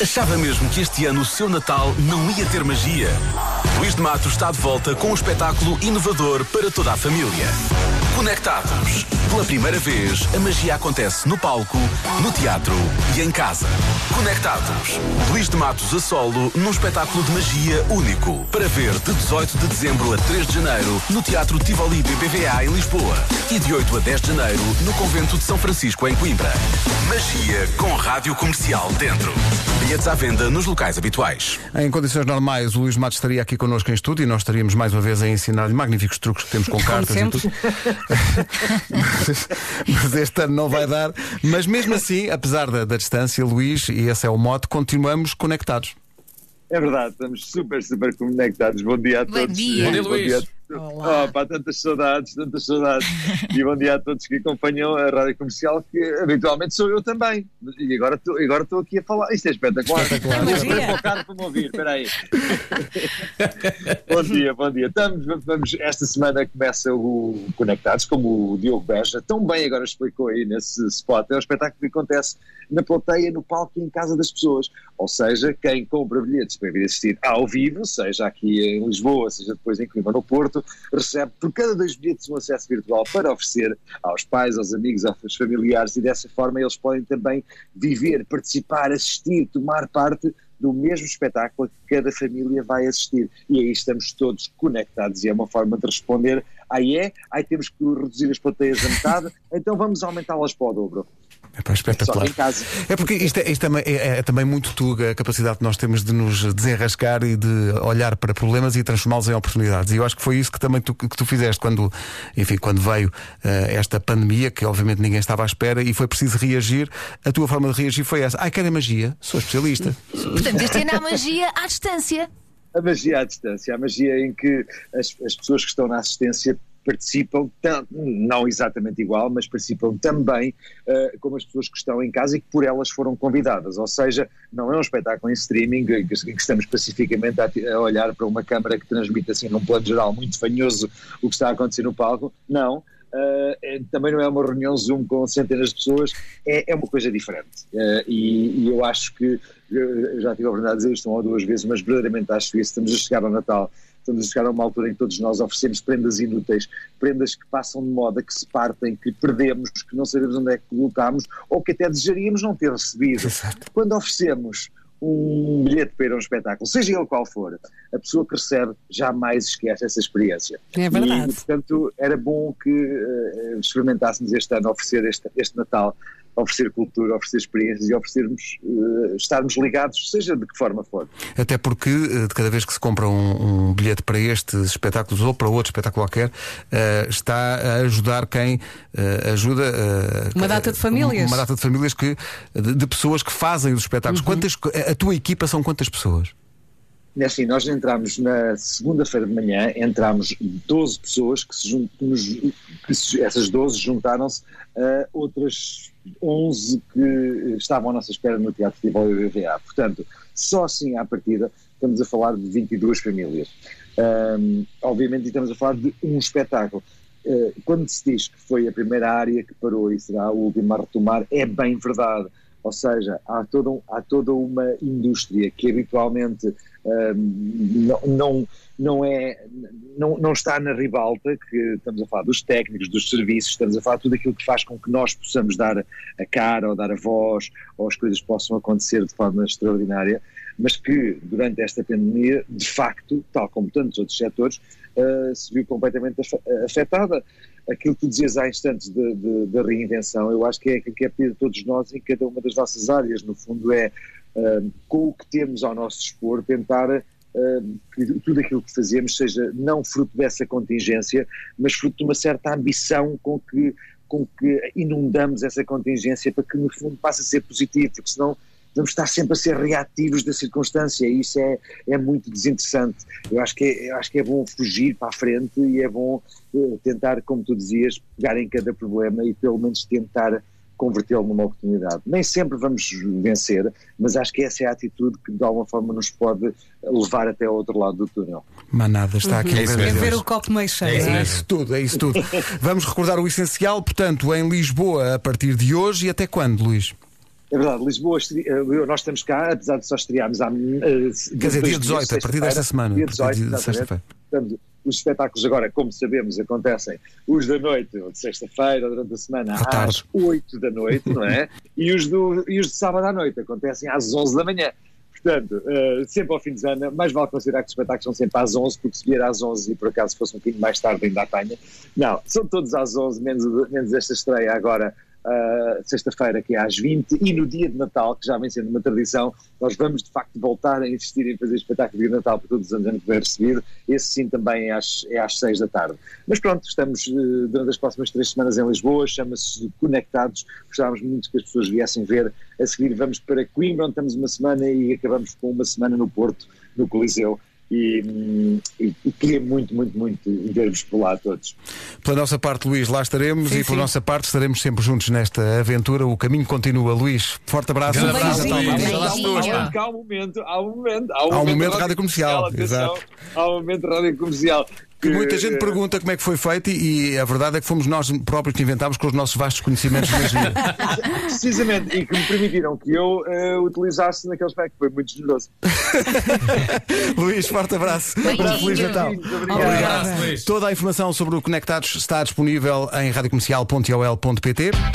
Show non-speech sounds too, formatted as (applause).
Achava mesmo que este ano o seu Natal não ia ter magia? Luís de Matos está de volta com um espetáculo inovador para toda a família. Conectados. Pela primeira vez, a magia acontece no palco, no teatro e em casa. Conectados. Luís de Matos a solo num espetáculo de magia único. Para ver de 18 de dezembro a 3 de janeiro no Teatro Tivoli BBVA em Lisboa. E de 8 a 10 de janeiro no Convento de São Francisco em Coimbra. Magia com rádio comercial dentro. Bilhetes à venda nos locais habituais. Em condições normais, o Luís Matos estaria aqui connosco em estúdio e nós estaríamos mais uma vez a ensinar-lhe magníficos truques que temos com cartas e tudo. Mas, (laughs) mas este ano não vai dar. Mas mesmo assim, apesar da, da distância, Luís, e esse é o mote, continuamos conectados. É verdade, estamos super, super conectados. Bom dia a Bom todos. dia. Bom dia, Luís. a todos. Olá. Oh, pá, tantas saudades, tantas saudades. e bom dia a todos que acompanham a rádio comercial, que habitualmente sou eu também. E agora estou agora aqui a falar. Isto é espetacular. Espetacular. Vou Magia. para o carro para me ouvir, espera aí. bom dia, bom dia. Estamos, vamos, esta semana começa o Conectados, como o Diogo Beja tão bem agora explicou aí nesse spot. É um espetáculo que acontece na plateia, no palco e em casa das pessoas. Ou seja, quem compra bilhetes para vir assistir ao vivo, seja aqui em Lisboa, seja depois em Coimbra no Porto, recebe por cada dois bilhetes um acesso virtual para oferecer aos pais, aos amigos, aos familiares e dessa forma eles podem também viver, participar, assistir, tomar parte do mesmo espetáculo que cada família vai assistir. E aí estamos todos conectados e é uma forma de responder. Aí é, aí temos que reduzir as plateias a metade, então vamos aumentá-las para o dobro. É pá, Só espetacular. que em casa. É porque isto, é, isto também é, é também muito tuga a capacidade que nós temos de nos desenrascar e de olhar para problemas e transformá-los em oportunidades. E eu acho que foi isso que também tu, que tu fizeste quando, enfim, quando veio eh, esta pandemia, que obviamente ninguém estava à espera e foi preciso reagir. A tua forma de reagir foi essa. Ai, querem magia? Sou especialista. (laughs) Portanto, este ano há magia à distância. A magia à distância, a magia em que as, as pessoas que estão na assistência participam, não exatamente igual, mas participam também eh, como as pessoas que estão em casa e que por elas foram convidadas. Ou seja, não é um espetáculo em streaming que, que estamos pacificamente a, a olhar para uma câmara que transmite assim num plano geral muito fanhoso o que está a acontecer no palco. Não. é- também não é uma reunião Zoom com centenas de pessoas, é, é uma coisa diferente. Eh, e, e eu acho que, já tive a oportunidade de dizer isto uma ou duas vezes, mas verdadeiramente acho isso. Estamos a chegar ao Natal, estamos a chegar a uma altura em que todos nós oferecemos prendas inúteis, prendas que passam de moda, que se partem, que perdemos, que não sabemos onde é que colocamos, ou que até desejaríamos não ter recebido. Exato. Quando oferecemos um bilhete para ir a um espetáculo, seja ele qual for, a pessoa que recebe jamais esquece essa experiência. É verdade. E, portanto, era bom que eh, experimentássemos este ano oferecer este, este Natal, oferecer cultura, oferecer experiências e oferecermos, eh, estarmos ligados, seja de que forma for. Até porque eh, de cada vez que se compra um, um bilhete para estes espetáculos ou para outro espetáculo qualquer, eh, está a ajudar quem eh, ajuda Uma data de famílias. Uma data de famílias que de, de pessoas que fazem os espetáculos. Quantas a tua equipa são quantas pessoas? É assim, nós entramos na segunda-feira de manhã, entramos 12 pessoas, que, se que essas 12 juntaram-se a outras 11 que estavam à nossa espera no Teatro Futebol e BVA. Portanto, só assim à partida estamos a falar de 22 famílias. Ahm, obviamente estamos a falar de um espetáculo. Uh, quando se diz que foi a primeira área que parou e será a última a retomar, é bem verdade. Ou seja, há toda, um- há toda uma indústria que habitualmente não, não, é, não, não está na ribalta, que estamos a falar dos técnicos, dos serviços, estamos a falar tudo aquilo que faz com que nós possamos dar a cara ou dar a voz ou as coisas possam acontecer de forma extraordinária, mas que durante esta pandemia, de facto, tal como tantos outros setores, uh, se viu completamente afe- afetada. Aquilo que tu dizias há instantes da reinvenção, eu acho que é aquilo que é pedido a todos nós em cada uma das nossas áreas. No fundo, é com o que temos ao nosso dispor, tentar uh, que tudo aquilo que fazemos seja não fruto dessa contingência, mas fruto de uma certa ambição com que, com que inundamos essa contingência para que, no fundo, passe a ser positivo, porque senão vamos estar sempre a ser reativos da circunstância e isso é, é muito desinteressante. Eu acho, que é, acho que é bom fugir para a frente e é bom eh, tentar, como tu dizias, pegar em cada problema e pelo menos tentar convertê-lo numa oportunidade. Nem sempre vamos vencer, mas acho que essa é a atitude que de alguma forma nos pode levar até ao outro lado do túnel. Manada está aqui. É isso a É mesmo. ver o copo meio cheio. isso não é? É isso tudo, é isso tudo. (laughs) Vamos recordar o essencial, portanto, em Lisboa a partir de hoje e até quando, Luís? É verdade, Lisboa, eh, nós estamos cá, apesar de só estrearmos há. Quer Quer dizer, dia 18, a partir desta semana. Dia a partir 18, de exatamente. sexta-feira. Portanto, os espetáculos agora, como sabemos, acontecem os da noite, ou de sexta-feira, ou durante a semana, À tarde. às 8 da noite, não é? (laughs) e, os do, e os de sábado à noite acontecem às 11 da manhã. Portanto, eh, sempre ao fim de semana, mais vale considerar que os espetáculos são sempre às 11, porque se vier às 11 e por acaso fosse um bocadinho mais tarde ainda apanha. Não, são todos às 11, menos, menos esta estreia agora, ah, sexta-feira, que é às 20, e no dia de Natal, que já vem sendo uma tradição, nós vamos de facto voltar a insistir em fazer espetáculo de Natal para todos os anos que bem recebido. Esse sim também é às, é às 6 da tarde. Mas pronto, estamos eh, durante as próximas três semanas em Lisboa, chama-se Conectados. Gostávamos muito que as pessoas viessem ver. A seguir vamos para Coimbra, onde estamos uma semana e acabamos com uma semana no Porto, no Coliseu. E, e, e queria muito, muito, muito ver-vos por lá todos. Pela nossa parte, Luís, lá estaremos Sim, e pela sim. nossa parte estaremos sempre juntos nesta aventura. O caminho continua. Luís, forte abraço. Feliz abraço, Luís. Há um momento, há um momento, há um Há um momento, momento de rádio comercial, exato. Há um momento de rádio comercial. Que muita gente eh, pergunta como é que foi feito e, e a verdade é que fomos nós próprios que inventámos com os nossos vastos conhecimentos de magia. (laughs) Precisamente, e que me permitiram que eu eh, utilizasse naquele aspecto, foi muito generoso. (laughs) Luís, forte abraço. Beijinhos. Feliz Natal. Obrigado. Abraço, Luís. Toda a informação sobre o Conectados está disponível em radiocomercial.ol.pt.